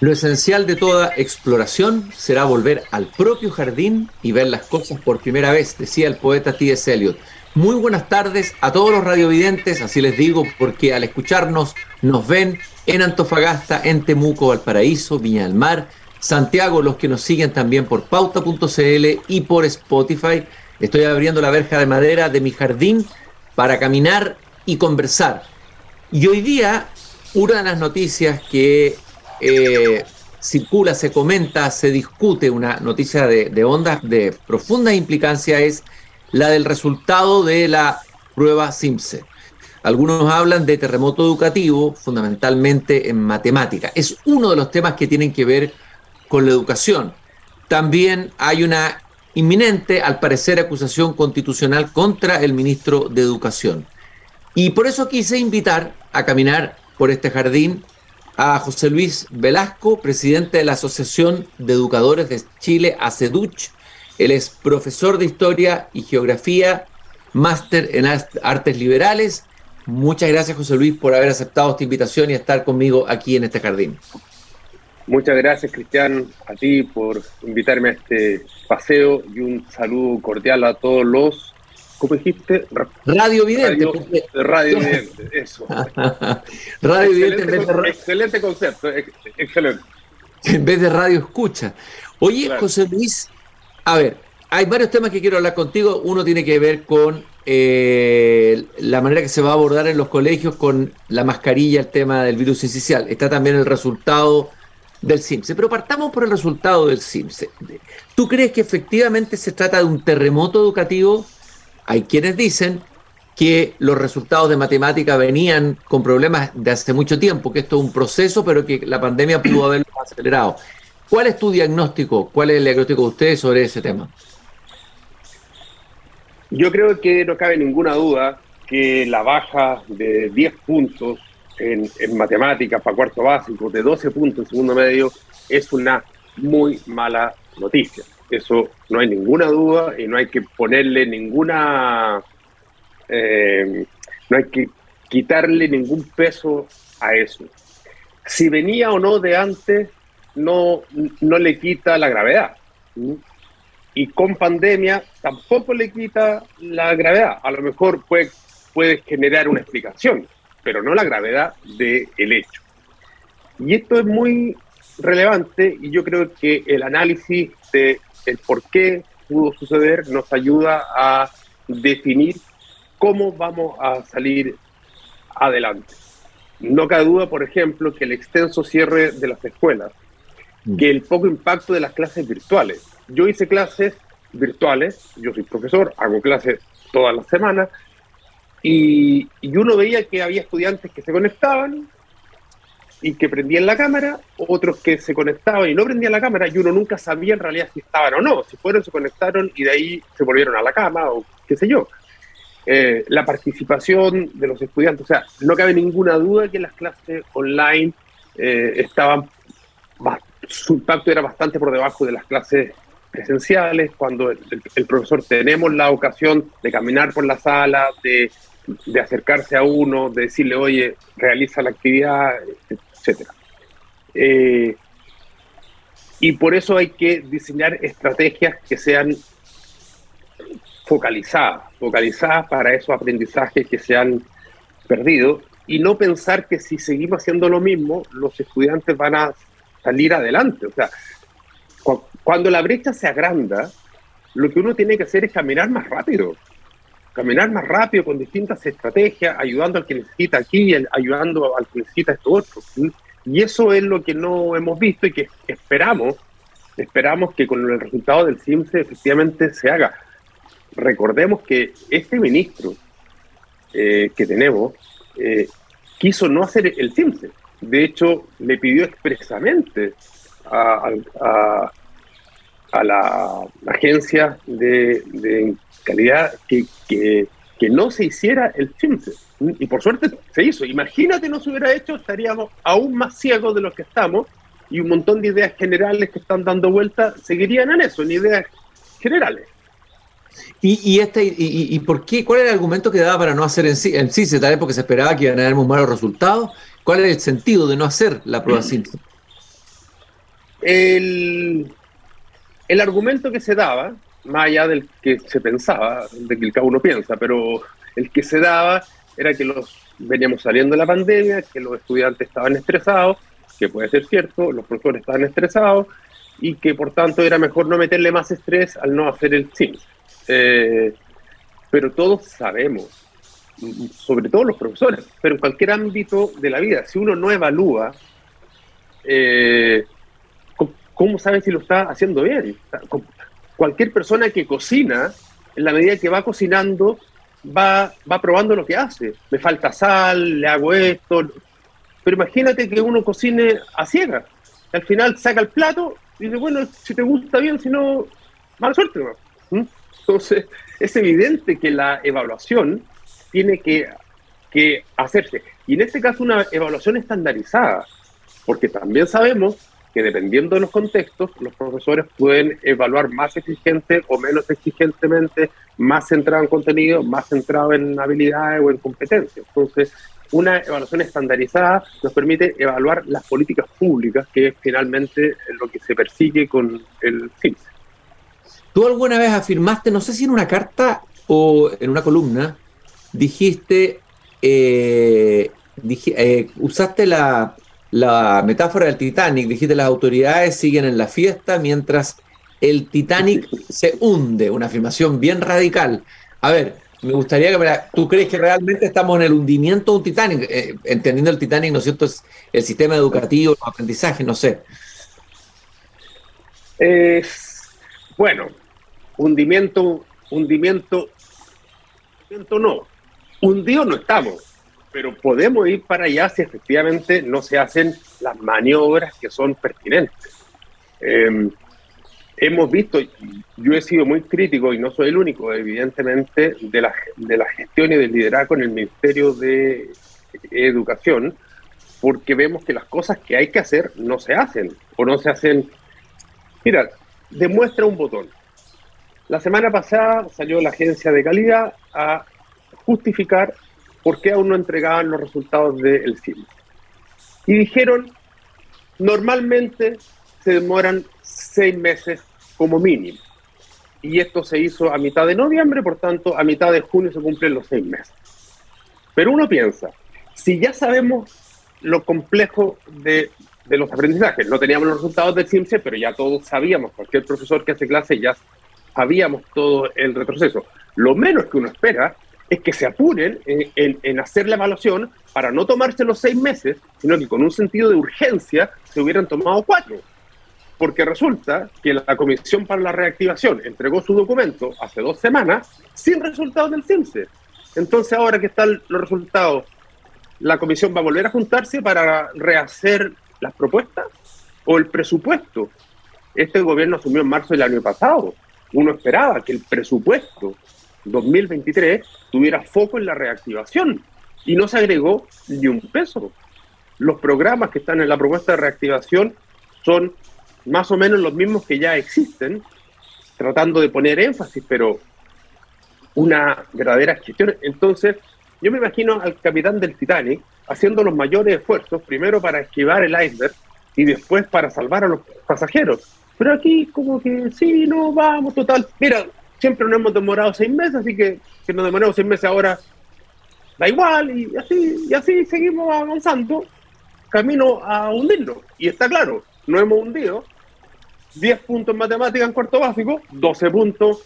Lo esencial de toda exploración será volver al propio jardín y ver las cosas por primera vez, decía el poeta T.S. Eliot. Muy buenas tardes a todos los radiovidentes, así les digo, porque al escucharnos nos ven en Antofagasta, en Temuco, Valparaíso, Viña del Mar, Santiago, los que nos siguen también por pauta.cl y por Spotify. Estoy abriendo la verja de madera de mi jardín para caminar y conversar. Y hoy día, una de las noticias que eh, circula, se comenta, se discute, una noticia de, de ondas de profunda implicancia es la del resultado de la prueba SIMSE. Algunos hablan de terremoto educativo, fundamentalmente en matemática. Es uno de los temas que tienen que ver con la educación. También hay una inminente, al parecer, acusación constitucional contra el ministro de Educación. Y por eso quise invitar a caminar por este jardín a José Luis Velasco, presidente de la Asociación de Educadores de Chile, ACEDUCH, él es profesor de Historia y Geografía, máster en Artes Liberales. Muchas gracias, José Luis, por haber aceptado esta invitación y estar conmigo aquí en este jardín. Muchas gracias, Cristian, a ti por invitarme a este paseo y un saludo cordial a todos los, ¿cómo dijiste? Radio Vidente. Radio, Vidente, eso. radio Vidente. excelente concepto, excelente. En vez de radio escucha. Oye, José Luis, a ver, hay varios temas que quiero hablar contigo. Uno tiene que ver con eh, la manera que se va a abordar en los colegios con la mascarilla, el tema del virus incisional. Está también el resultado del CIMSE. Pero partamos por el resultado del CIMSE. ¿Tú crees que efectivamente se trata de un terremoto educativo? Hay quienes dicen que los resultados de matemática venían con problemas de hace mucho tiempo, que esto es un proceso, pero que la pandemia pudo haberlo acelerado. ¿Cuál es tu diagnóstico? ¿Cuál es el diagnóstico de ustedes sobre ese tema? Yo creo que no cabe ninguna duda que la baja de 10 puntos en, matemáticas para cuarto básico, de 12 puntos en segundo medio, es una muy mala noticia. Eso no hay ninguna duda y no hay que ponerle ninguna, eh, no hay que quitarle ningún peso a eso. Si venía o no de antes, no, no le quita la gravedad. Y con pandemia tampoco le quita la gravedad. A lo mejor puede, generar una explicación, pero no la gravedad del hecho. Y esto es muy relevante y yo creo que el análisis de el por qué pudo suceder nos ayuda a definir cómo vamos a salir adelante. No cabe duda, por ejemplo, que el extenso cierre de las escuelas Mm. que el poco impacto de las clases virtuales. Yo hice clases virtuales, yo soy profesor, hago clases todas las semanas, y, uno veía que había estudiantes que se conectaban y que prendían la cámara, otros que se conectaban y no prendían la cámara, y uno nunca sabía en realidad si estaban o no, si fueron, se conectaron y de ahí se volvieron a la cama o qué sé yo. Eh, la participación de los estudiantes, o sea, no cabe ninguna duda que las clases online eh, estaban su impacto era bastante por debajo de las clases presenciales, cuando el, profesor tenemos la ocasión de caminar por la sala, de, acercarse a uno, de decirle, oye, realiza la actividad, etc. Eh, y por eso hay que diseñar estrategias que sean focalizadas, focalizadas para esos aprendizajes que se han perdido y no pensar que si seguimos haciendo lo mismo, los estudiantes van a salir adelante. O sea, cuando la brecha se agranda, lo que uno tiene que hacer es caminar más rápido. Caminar más rápido con distintas estrategias, ayudando al que necesita aquí, ayudando al que necesita esto otro. Y eso es lo que no hemos visto y que esperamos, esperamos que con el resultado del CIMSE efectivamente se haga. Recordemos que este ministro eh, que tenemos eh, quiso no hacer el CIMSE de hecho, le pidió expresamente a, la agencia de, calidad que, no se hiciera el CIMSE. Y por suerte se hizo. Imagínate no se hubiera hecho, estaríamos aún más ciegos de los que estamos y un montón de ideas generales que están dando vuelta seguirían en eso, en ideas generales. ¿Y, y, este, y, por qué? ¿Cuál era el argumento que daba para no hacer en sí? En tal vez porque se esperaba que iban a haber muy malos resultados ¿Cuál es el sentido de no hacer la prueba SIMSE? el, el argumento que se daba, más allá del que se pensaba, de que cada uno piensa, pero el que se daba era que los veníamos saliendo de la pandemia, que los estudiantes estaban estresados, que puede ser cierto, los profesores estaban estresados y que por tanto era mejor no meterle más estrés al no hacer el SIMS. Eh, pero todos sabemos, sobre todo los profesores, pero en cualquier ámbito de la vida, si uno no evalúa, eh, ¿cómo sabe si lo está haciendo bien? Cualquier persona que cocina, en la medida que va cocinando, va, va probando lo que hace. Me falta sal, le hago esto. Pero imagínate que uno cocine a ciegas. Al final saca el plato y dice, bueno, si te gusta bien, si no, mala suerte. ¿Mm? Entonces, es evidente que la evaluación tiene que, que hacerse. Y en este caso una evaluación estandarizada, porque también sabemos que dependiendo de los contextos, los profesores pueden evaluar más exigente o menos exigentemente, más centrado en contenido, más centrado en habilidades o en competencias. Entonces, una evaluación estandarizada nos permite evaluar las políticas públicas, que es finalmente lo que se persigue con el CIMS. Tú alguna vez afirmaste, no sé si en una carta o en una columna, dijiste, eh, eh, usaste la, la metáfora del Titanic, dijiste las autoridades siguen en la fiesta mientras el Titanic se hunde, una afirmación bien radical. A ver, me gustaría que me ¿Tú crees que realmente estamos en el hundimiento de un Titanic? Eh, entendiendo el Titanic, ¿no es cierto? Es el sistema educativo, el aprendizaje, no sé. bueno, hundimiento, hundimiento, hundimiento no. Hundido no estamos pero podemos ir para allá si efectivamente no se hacen las maniobras que son pertinentes. Em, hemos visto, yo he sido muy crítico y no soy el único, evidentemente, de la, de la gestión y del liderazgo en el Ministerio de Educación, porque vemos que las cosas que hay que hacer no se hacen o no se hacen. Mira, demuestra un botón. La semana pasada salió la agencia de calidad a justificar por qué aún no entregaban los resultados del CIMI. Y dijeron, normalmente se demoran seis meses como mínimo. Y esto se hizo a mitad de noviembre, por tanto, a mitad de junio se cumplen los seis meses. Pero uno piensa, si ya sabemos lo complejo de, de los aprendizajes, no teníamos los resultados del CIMSE, pero ya todos sabíamos, cualquier profesor que hace clase ya sabíamos todo el retroceso. Lo menos que uno espera es que se apuren en, hacer la evaluación para no tomarse los seis meses, sino que con un sentido de urgencia se hubieran tomado cuatro. Porque resulta que la Comisión para la Reactivación entregó su documento hace dos semanas sin resultados del CIMSE. Entonces ahora que están los resultados, ¿la Comisión va a volver a juntarse para rehacer las propuestas? ¿O el presupuesto? Este gobierno asumió en marzo del año pasado. Uno esperaba que el presupuesto 2023 tuviera foco en la reactivación y no se agregó ni un peso. Los programas que están en la propuesta de reactivación son más o menos los mismos que ya existen, tratando de poner énfasis, pero una verdadera gestión. Entonces, yo me imagino al capitán del Titanic haciendo los mayores esfuerzos, primero para esquivar el iceberg y después para salvar a los pasajeros. Pero aquí como que sí, no, vamos, total. Mira, siempre nos hemos demorado seis meses, así que que nos demoremos seis meses ahora da igual, y así, y así seguimos avanzando camino a hundirnos. Y está claro, no hemos hundido 10 puntos en matemática en cuarto básico, 12 puntos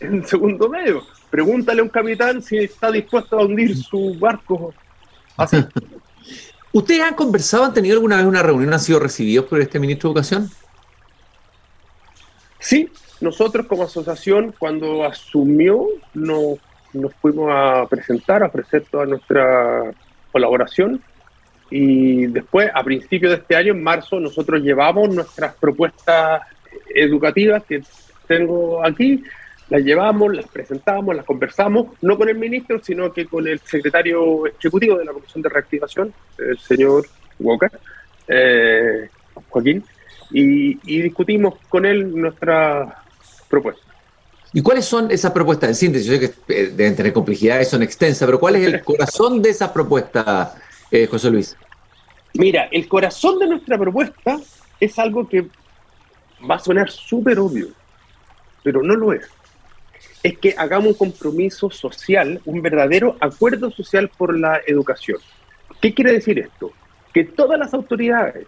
en segundo medio. Pregúntale a un capitán si está dispuesto a hundir su barco así. ¿Ustedes han conversado, han tenido alguna vez una reunión, han sido recibidos por este ministro de Educación? Sí, nosotros como asociación, cuando asumió, nos, fuimos a presentar, a ofrecer toda nuestra colaboración. Y después, a principios de este año, en marzo, nosotros llevamos nuestras propuestas educativas que tengo aquí, las llevamos, las presentamos, las conversamos, no con el ministro, sino que con el secretario ejecutivo de la Comisión de Reactivación, el señor Walker, eh, Joaquín, y, y, discutimos con él nuestra propuestas. ¿Y cuáles son esas propuestas en síntesis? Yo sé que eh, deben tener complejidades, son extensas, pero ¿cuál es el corazón de esa propuesta, eh, José Luis? Mira, el corazón de nuestra propuesta es algo que va a sonar súper obvio, pero no lo es. Es que hagamos un compromiso social, un verdadero acuerdo social por la educación. ¿Qué quiere decir esto? Que todas las autoridades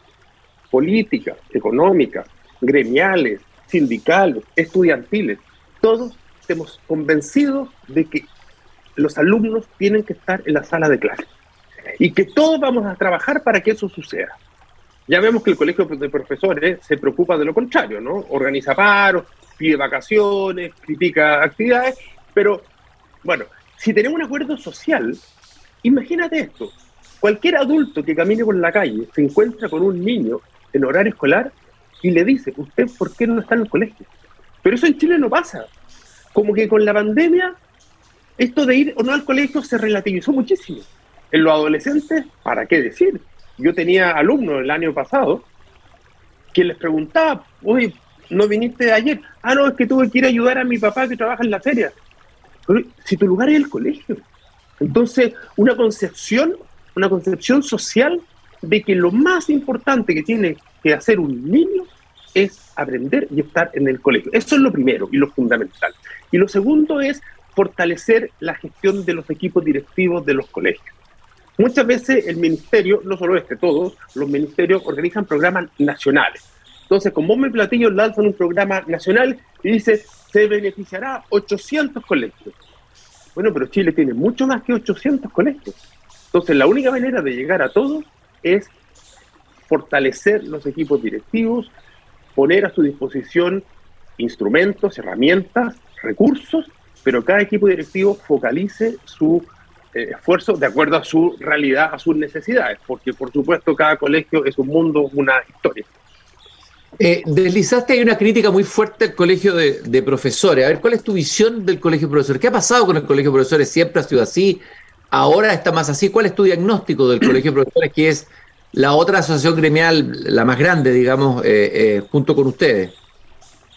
políticas, económicas, gremiales, sindicales, estudiantiles, todos estemos convencidos de que los alumnos tienen que estar en la sala de clase y que todos vamos a trabajar para que eso suceda. Ya vemos que el colegio de profesores se preocupa de lo contrario, ¿no? Organiza paros, pide vacaciones, critica actividades, pero bueno, si tenemos un acuerdo social, imagínate esto, cualquier adulto que camine por la calle se encuentra con un niño en horario escolar y le dice, ¿usted por qué no está en el colegio? Pero eso en Chile no pasa. Como que con la pandemia, esto de ir o no al colegio se relativizó muchísimo. En los adolescentes, ¿para qué decir? Yo tenía alumnos el año pasado que les preguntaba, oye, ¿no viniste ayer? Ah, no, es que tuve que ir a ayudar a mi papá que trabaja en la feria. Pero si tu lugar es el colegio. Entonces, una concepción, una concepción social de que lo más importante que tiene que hacer un niño es aprender y estar en el colegio. Eso es lo primero y lo fundamental. Y lo segundo es fortalecer la gestión de los equipos directivos de los colegios. Muchas veces el ministerio, no solo este, todos los ministerios organizan programas nacionales. Entonces, con bombo y platillo lanzan un programa nacional y dice, se beneficiará 800 colegios. Bueno, pero Chile tiene mucho más que 800 colegios. Entonces, la única manera de llegar a todos es fortalecer los equipos directivos, poner a su disposición instrumentos, herramientas, recursos, pero cada equipo directivo focalice su eh, esfuerzo de acuerdo a su realidad, a sus necesidades, porque por supuesto cada colegio es un mundo, una historia. Eh, deslizaste hay una crítica muy fuerte al colegio de, de, profesores. A ver, ¿cuál es tu visión del colegio de profesores? ¿Qué ha pasado con el colegio de profesores? ¿Siempre ha sido así? ¿Ahora está más así? ¿Cuál es tu diagnóstico del colegio de profesores, que es la otra asociación gremial, la más grande, digamos, eh, eh, junto con ustedes.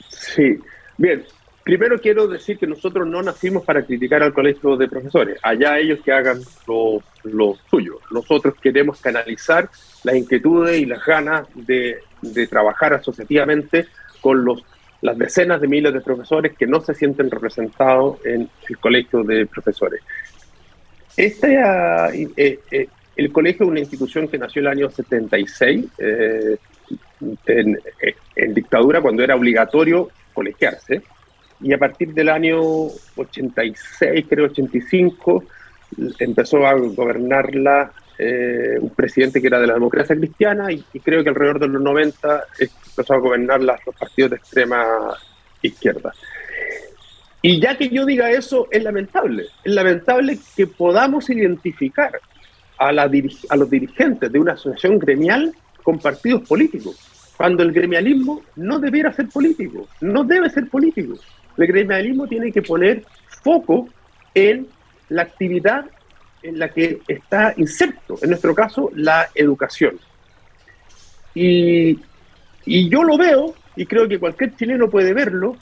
Sí, bien. Primero quiero decir que nosotros no nacimos para criticar al colegio de profesores. Allá ellos que hagan lo, suyo. Nosotros queremos canalizar las inquietudes y las ganas de, de trabajar asociativamente con los, las decenas de miles de profesores que no se sienten representados en el colegio de profesores. Este, eh, eh, el colegio es una institución que nació en el año 76, eh, en, en, dictadura, cuando era obligatorio colegiarse, y a partir del año 86, creo 85, empezó a gobernarla eh, un presidente que era de la democracia cristiana, y, y, creo que alrededor de los 90 empezó a gobernar los partidos de extrema izquierda. Y ya que yo diga eso, es lamentable. Es lamentable que podamos identificar a, la los dirigentes de una asociación gremial con partidos políticos, cuando el gremialismo no debiera ser político, no debe ser político. El gremialismo tiene que poner foco en la actividad en la que está inserto, en nuestro caso, la educación. Y yo lo veo, y creo que cualquier chileno puede verlo,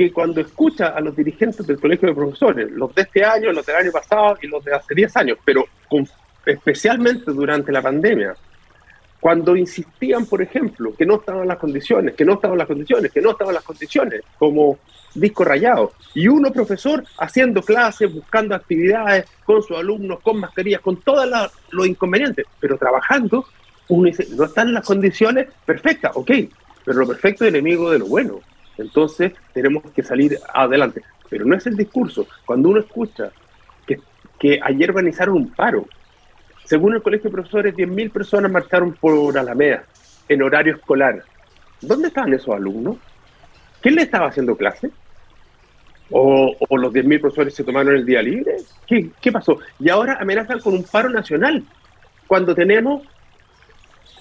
que cuando escucha a los dirigentes del Colegio de Profesores, los de este año, los del año pasado y los de hace 10 años, pero especialmente durante la pandemia, cuando insistían, por ejemplo, que no estaban las condiciones, que no estaban las condiciones, que no estaban las condiciones, como disco rayado, y uno profesor haciendo clases, buscando actividades con sus alumnos, con mascarillas, con todos los inconvenientes, pero trabajando, uno dice, no están las condiciones perfectas, ok, pero lo perfecto es enemigo de lo bueno, entonces tenemos que salir adelante, pero no es el discurso, cuando uno escucha que, ayer organizaron un paro, según el Colegio de Profesores, 10.000 personas marcharon por Alameda en horario escolar. ¿Dónde estaban esos alumnos? ¿Quién le estaba haciendo clase? ¿O, los 10.000 profesores se tomaron el día libre? ¿Qué, ¿Qué pasó? Y ahora amenazan con un paro nacional, cuando tenemos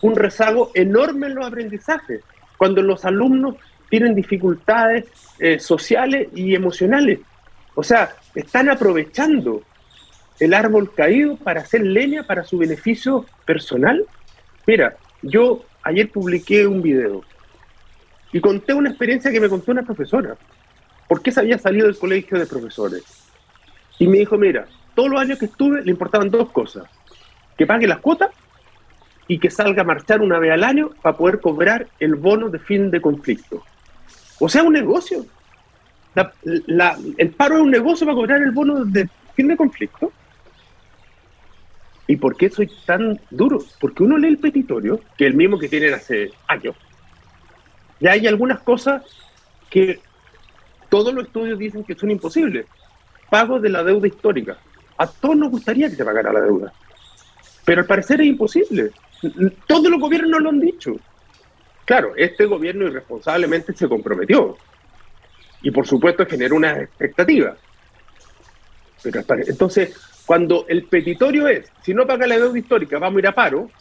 un rezago enorme en los aprendizajes, cuando los alumnos tienen dificultades eh, sociales y emocionales. O sea, están aprovechando el árbol caído para hacer leña para su beneficio personal? Mira, yo ayer publiqué un video y conté una experiencia que me contó una profesora. ¿Por qué se había salido del colegio de profesores? Y me dijo, mira, todos los años que estuve le importaban dos cosas. Que pague las cuotas y que salga a marchar una vez al año para poder cobrar el bono de fin de conflicto. O sea, un negocio. el paro es un negocio para cobrar el bono de fin de conflicto. ¿Y por qué soy tan duro? Porque uno lee el petitorio, que es el mismo que tienen hace años. Ya hay algunas cosas que todos los estudios dicen que son imposibles. Pago de la deuda histórica. A todos nos gustaría que se pagara la deuda. Pero al parecer es imposible. Todos los gobiernos nos lo han dicho. Claro, este gobierno irresponsablemente se comprometió. Y por supuesto generó una expectativa. Pero entonces, cuando el petitorio es, si no paga la deuda histórica, vamos a ir a paro,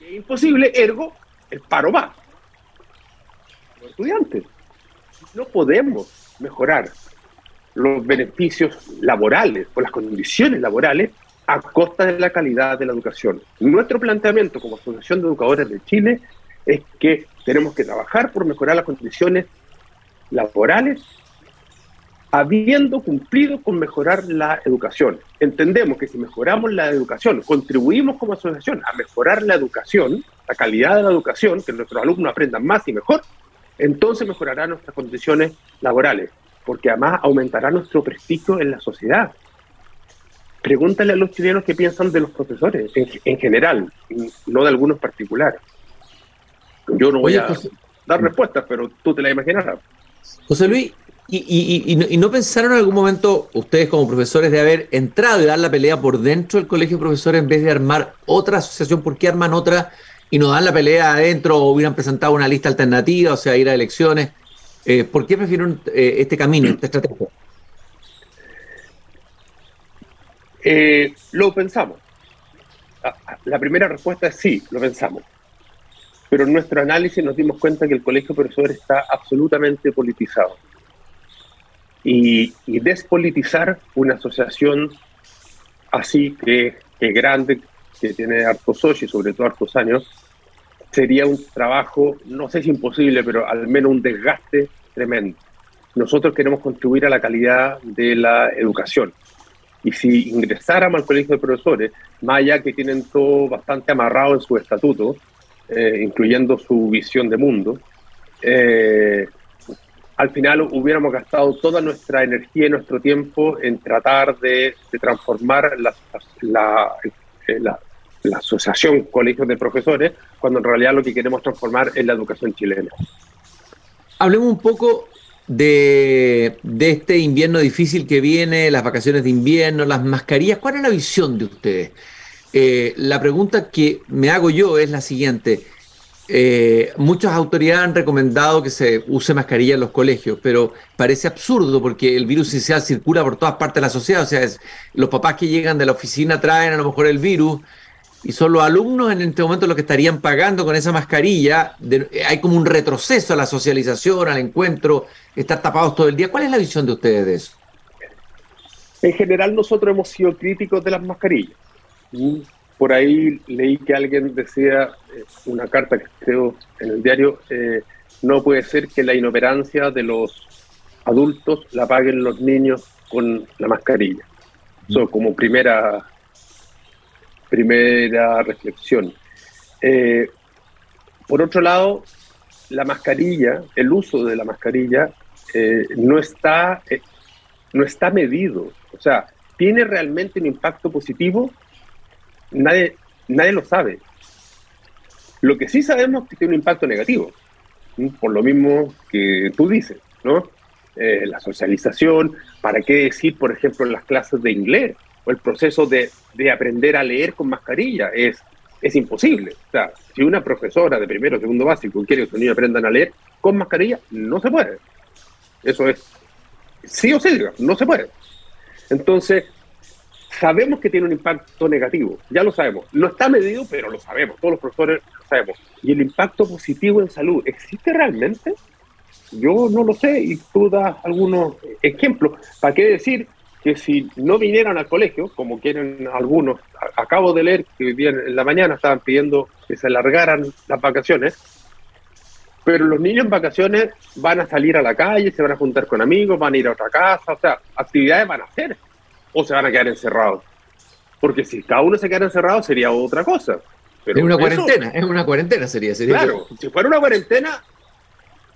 es imposible, ergo, el paro va. Los estudiantes. No podemos mejorar los beneficios laborales o las condiciones laborales a costa de la calidad de la educación. Nuestro planteamiento como Asociación de Educadores de Chile es que tenemos que trabajar por mejorar las condiciones laborales habiendo cumplido con mejorar la educación. Entendemos que si mejoramos la educación, contribuimos como asociación a mejorar la educación, la calidad de la educación, que nuestros alumnos aprendan más y mejor, entonces mejorará nuestras condiciones laborales, porque además aumentará nuestro prestigio en la sociedad. Pregúntale a los chilenos qué piensan de los profesores en, general, no de algunos particulares. Yo no voy a dar respuestas, pero tú te la imaginarás. José Luis, y, no, pensaron en algún momento ustedes como profesores de haber entrado y dar la pelea por dentro del colegio de profesores en vez de armar otra asociación? ¿Por qué arman otra y no dan la pelea adentro o hubieran presentado una lista alternativa, o sea, ir a elecciones? Eh, ¿Por qué prefieren eh, este camino, esta estrategia? Eh, lo pensamos. Ah, ah, la primera respuesta es sí, lo pensamos. Pero en nuestro análisis nos dimos cuenta que el colegio de profesores está absolutamente politizado y, despolitizar una asociación así que, que, grande, que tiene hartos socios, sobre todo hartos años, sería un trabajo, no sé si imposible, pero al menos un desgaste tremendo. Nosotros queremos contribuir a la calidad de la educación. Y si ingresáramos al colegio de profesores, más allá que tienen todo bastante amarrado en su estatuto, eh, incluyendo su visión de mundo, eh, al final hubiéramos gastado toda nuestra energía y nuestro tiempo en tratar de, transformar la, eh, la, asociación colegios de profesores, cuando en realidad lo que queremos transformar es la educación chilena. Hablemos un poco de, este invierno difícil que viene, las vacaciones de invierno, las mascarillas. ¿Cuál es la visión de ustedes? Eh, la pregunta que me hago yo es la siguiente. Eh, muchas autoridades han recomendado que se use mascarilla en los colegios, pero parece absurdo porque el virus inicial circula por todas partes de la sociedad. O sea, es, los papás que llegan de la oficina traen a lo mejor el virus y son los alumnos en este momento los que estarían pagando con esa mascarilla. hay como un retroceso a la socialización, al encuentro, estar tapados todo el día. ¿Cuál es la visión de ustedes de eso? En general nosotros hemos sido críticos de las mascarillas por ahí leí que alguien decía, eh, una carta que creo en el diario, eh, no puede ser que la inoperancia de los adultos la paguen los niños con la mascarilla. Eso como primera, primera reflexión. Eh, por otro lado, la mascarilla, el uso de la mascarilla, no, está, no está medido. O sea, ¿tiene realmente un impacto positivo? Nadie, nadie lo sabe. Lo que sí sabemos es que tiene un impacto negativo, por lo mismo que tú dices, ¿no? Eh, la socialización, ¿para qué decir, por ejemplo, en las clases de inglés o el proceso de, de aprender a leer con mascarilla? Es, es imposible. O sea, si una profesora de primero o segundo básico quiere que sus niños aprendan a leer con mascarilla, no se puede. Eso es sí o sí, no se puede. Entonces, sabemos que tiene un impacto negativo, ya lo sabemos. No está medido, pero lo sabemos, todos los profesores lo sabemos. ¿Y el impacto positivo en salud existe realmente? Yo no lo sé y tú das algunos ejemplos. ¿Para qué decir que si no vinieran al colegio, como quieren algunos, acabo de leer que hoy en la mañana estaban pidiendo que se alargaran las vacaciones, pero los niños en vacaciones van a salir a la calle, se van a juntar con amigos, van a ir a otra casa, o sea, actividades van a hacer o se van a quedar encerrados. Porque si cada uno se queda encerrado sería otra cosa. Pero es una cuarentena, es una cuarentena sería. sería claro, si fuera una cuarentena,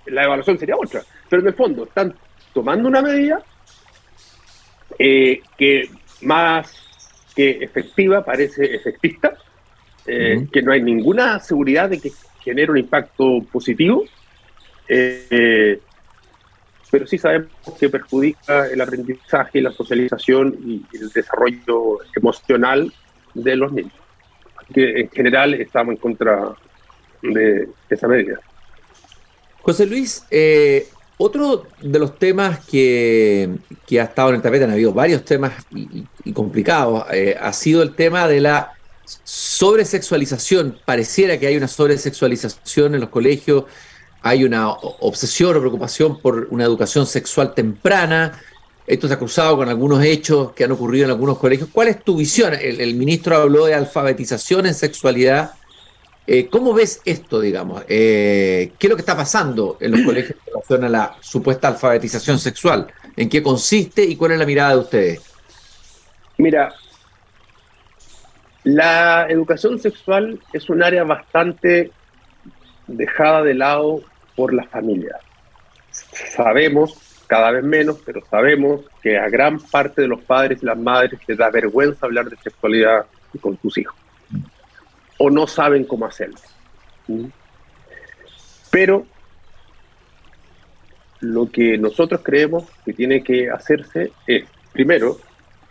la evaluación sería otra. Pero en el fondo están tomando una medida eh, que más que efectiva parece efectista, eh, que no hay ninguna seguridad de que genere un impacto positivo, eh, pero sí sabemos que perjudica el aprendizaje, la socialización y el desarrollo emocional de los niños. Que en general estamos en contra de esa medida. José Luis, eh, otro de los temas que, ha estado en el tapete, han habido varios temas y, complicados, eh, ha sido el tema de la sobresexualización. Pareciera que hay una sobresexualización en los colegios, hay una obsesión o preocupación por una educación sexual temprana. Esto se ha cruzado con algunos hechos que han ocurrido en algunos colegios. ¿Cuál es tu visión? el ministro habló de alfabetización en sexualidad. Eh, ¿Cómo ves esto, digamos? Eh, ¿Qué es lo que está pasando en los colegios en relación a la supuesta alfabetización sexual? ¿En qué consiste y cuál es la mirada de ustedes? Mira, la educación sexual es un área bastante dejada de lado por las familias. Sabemos, cada vez menos, pero sabemos que a gran parte de los padres y las madres les da vergüenza hablar de sexualidad con sus hijos o no saben cómo hacerlo. Pero lo que nosotros creemos que tiene que hacerse es, primero,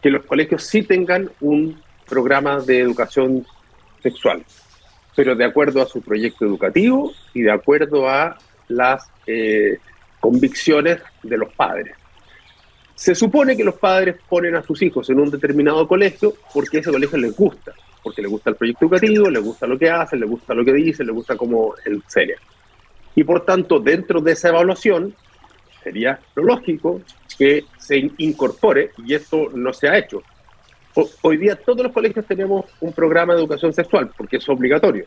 que los colegios sí tengan un programa de educación sexual, pero de acuerdo a su proyecto educativo y de acuerdo a las eh, convicciones de los padres. Se supone que los padres ponen a sus hijos en un determinado colegio porque ese colegio les gusta porque le gusta el proyecto educativo, le gusta lo que hace, le gusta lo que dice, le gusta cómo serie. Y por tanto, dentro de esa evaluación, sería lo lógico que se incorpore, y esto no se ha hecho. Hoy día todos los colegios tenemos un programa de educación sexual, porque es obligatorio.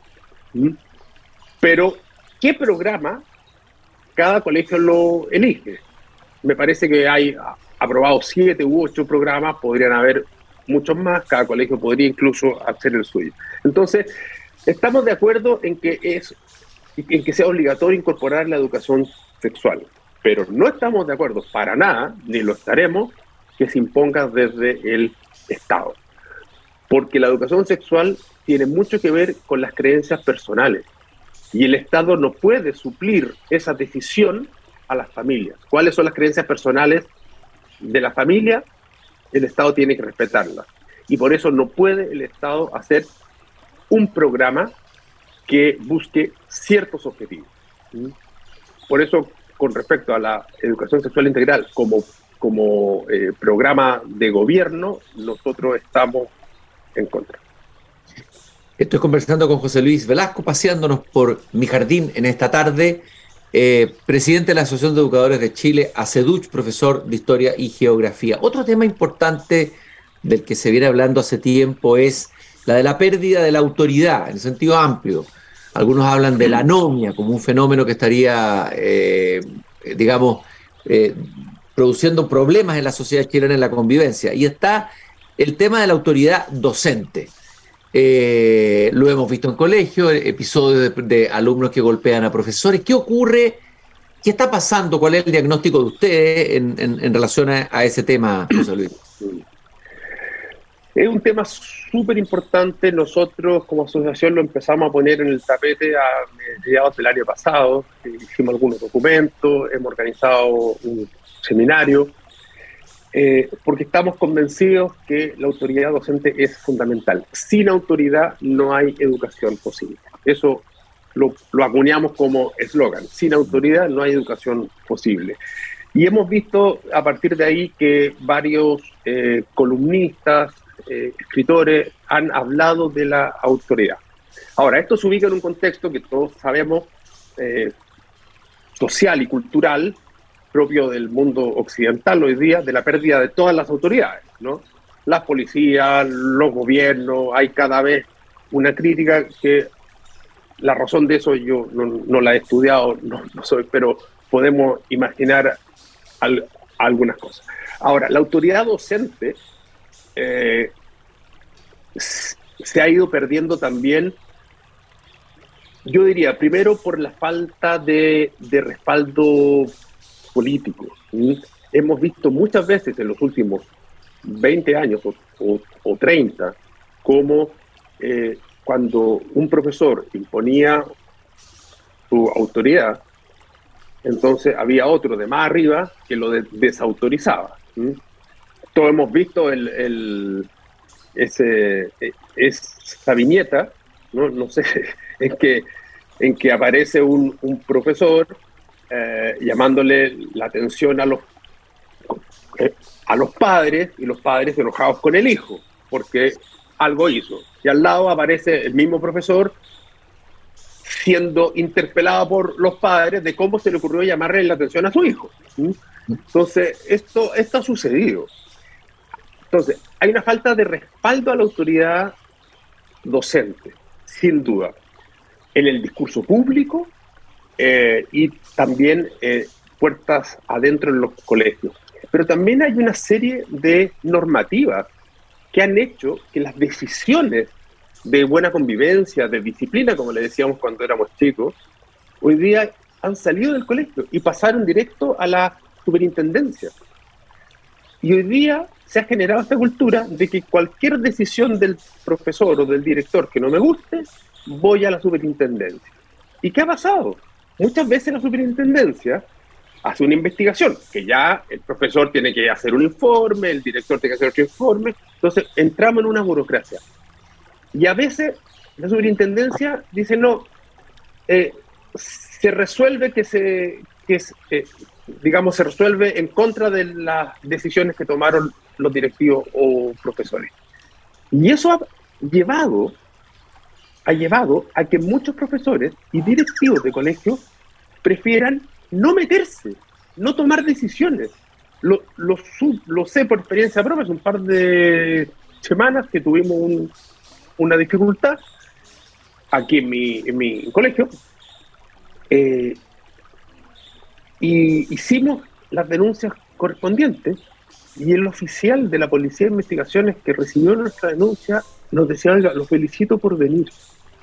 ¿Mm? Pero, ¿qué programa cada colegio lo elige? Me parece que hay aprobados siete u ocho programas, podrían haber muchos más, cada colegio podría incluso hacer el suyo. Entonces, estamos de acuerdo en que es en que sea obligatorio incorporar la educación sexual, pero no estamos de acuerdo para nada, ni lo estaremos, que se imponga desde el Estado. Porque la educación sexual tiene mucho que ver con las creencias personales y el Estado no puede suplir esa decisión a las familias. ¿Cuáles son las creencias personales de la familia? el Estado tiene que respetarla. Y por eso no puede el Estado hacer un programa que busque ciertos objetivos. Por eso, con respecto a la educación sexual integral como, como eh, programa de gobierno, nosotros estamos en contra. Estoy conversando con José Luis Velasco, paseándonos por mi jardín en esta tarde. Eh, presidente de la Asociación de Educadores de Chile, ACEDUCH, profesor de Historia y Geografía. Otro tema importante del que se viene hablando hace tiempo es la de la pérdida de la autoridad, en sentido amplio. Algunos hablan de la anomia como un fenómeno que estaría, eh, digamos, produciendo problemas en la sociedad chilena en la convivencia. Y está el tema de la autoridad docente. Eh, lo hemos visto en colegio, episodios de, alumnos que golpean a profesores. ¿Qué ocurre? ¿Qué está pasando? ¿Cuál es el diagnóstico de ustedes en, relación a, ese tema, José Luis? Es un tema súper importante. Nosotros como asociación lo empezamos a poner en el tapete a mediados del año pasado. Hicimos algunos documentos, hemos organizado un seminario eh, porque estamos convencidos que la autoridad docente es fundamental. Sin autoridad no hay educación posible. Eso lo, acuñamos como eslogan. Sin autoridad no hay educación posible. Y hemos visto a partir de ahí que varios eh, columnistas, eh, escritores han hablado de la autoridad. Ahora, esto se ubica en un contexto que todos sabemos social y cultural, propio del mundo occidental hoy día, de la pérdida de todas las autoridades, ¿no? Las policías, los gobiernos, hay cada vez una crítica que la razón de eso yo no, la he estudiado, no, soy, pero podemos imaginar algunas cosas. Ahora, la autoridad docente eh, se ha ido perdiendo también Yo diría, primero por la falta de, respaldo político. Hemos visto muchas veces en los últimos 20 años o, 30 cómo eh, cuando un profesor imponía su autoridad, entonces había otro de más arriba que lo desautorizaba. Todos hemos visto el, ese, e, esa viñeta, no, no sé, en que, en que aparece un, profesor eh, llamándole la atención a los, eh, a los padres y los padres enojados con el hijo, porque algo hizo. Y al lado aparece el mismo profesor siendo interpelado por los padres de cómo se le ocurrió llamarle la atención a su hijo. Entonces, esto, esto ha sucedido. Entonces, hay una falta de respaldo a la autoridad docente, sin duda, en el discurso público eh, y también eh, puertas adentro en los colegios. Pero también hay una serie de normativas que han hecho que las decisiones de buena convivencia, de disciplina, como le decíamos cuando éramos chicos, hoy día han salido del colegio y pasaron directo a la superintendencia. Y hoy día se ha generado esta cultura de que cualquier decisión del profesor o del director que no me guste, voy a la superintendencia. ¿Y qué ha pasado? Muchas veces la superintendencia hace una investigación, que ya el profesor tiene que hacer un informe, el director tiene que hacer otro informe, entonces entramos en una burocracia. Y a veces la superintendencia dice, no, eh, se resuelve que se, que eh, digamos, se resuelve en contra de las decisiones que tomaron los directivos o profesores. Y eso ha llevado, ha llevado a que muchos profesores y directivos de colegio prefieran no meterse, no tomar decisiones. Lo, lo, sé por experiencia propia, hace un par de semanas que tuvimos una dificultad aquí en mi, en mi colegio eh, y hicimos las denuncias correspondientes y el oficial de la Policía de Investigaciones que recibió nuestra denuncia nos decía, oiga, los felicito por venir,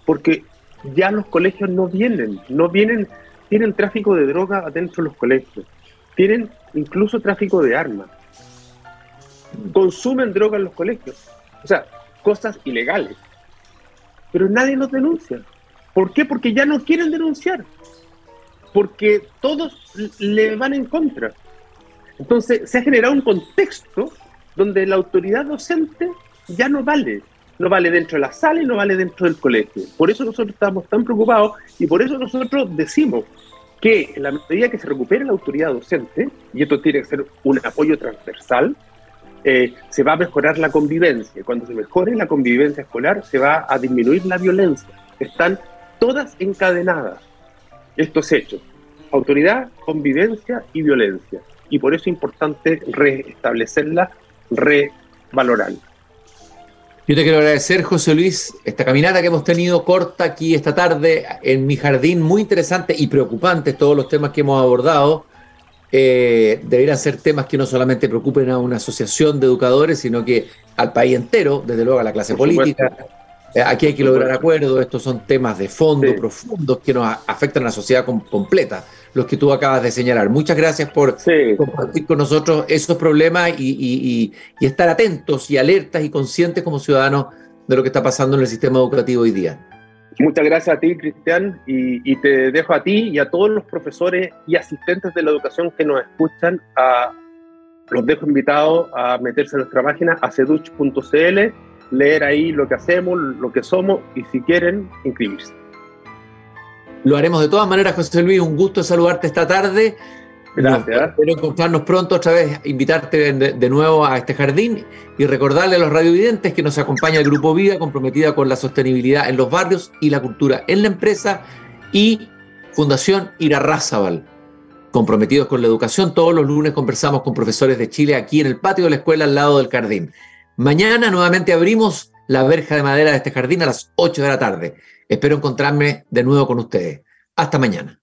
porque ya los colegios no vienen, no vienen tienen tráfico de droga adentro de los colegios, tienen incluso tráfico de armas, consumen droga en los colegios, o sea, cosas ilegales. Pero nadie los denuncia. ¿Por qué? Porque ya no quieren denunciar, porque todos le van en contra. Entonces se ha generado un contexto donde la autoridad docente ya no vale, no vale dentro de la sala y no vale dentro del colegio. Por eso nosotros estamos tan preocupados y por eso nosotros decimos que en la medida que se recupere la autoridad docente, y esto tiene que ser un apoyo transversal, eh, se va a mejorar la convivencia. Cuando se mejore la convivencia escolar, se va a disminuir la violencia. Están todas encadenadas estos hechos. Autoridad, convivencia y violencia. Y por eso es importante restablecerla, revalorarla. Yo te quiero agradecer, José Luis, esta caminata que hemos tenido corta aquí esta tarde en mi jardín, muy interesante y preocupante todos los temas que hemos abordado. Eh, deberían ser temas que no solamente preocupen a una asociación de educadores, sino que al país entero, desde luego a la clase política. Aquí hay que lograr acuerdos, estos son temas de fondo, profundos, que nos afectan a la sociedad completa los que tú acabas de señalar. Muchas gracias por compartir con nosotros esos problemas y, estar atentos y alertas y conscientes como ciudadanos de lo que está pasando en el sistema educativo hoy día. Muchas gracias a ti, Cristian, y, te dejo a ti y a todos los profesores y asistentes de la educación que nos escuchan. A, los dejo invitados a meterse en nuestra página, aceduch.cl, leer ahí lo que hacemos, lo que somos y si quieren, inscribirse. Lo haremos de todas maneras, José Luis. Un gusto saludarte esta tarde. Gracias. Espero encontrarnos pronto otra vez, invitarte de, nuevo a este jardín y recordarle a los radiovidentes que nos acompaña el Grupo Vida, comprometida con la sostenibilidad en los barrios y la cultura en la empresa, y Fundación Irarrázaval, comprometidos con la educación. Todos los lunes conversamos con profesores de Chile aquí en el patio de la escuela al lado del jardín. Mañana nuevamente abrimos la verja de madera de este jardín a las 8 de la tarde. Espero encontrarme de nuevo con ustedes. Hasta mañana.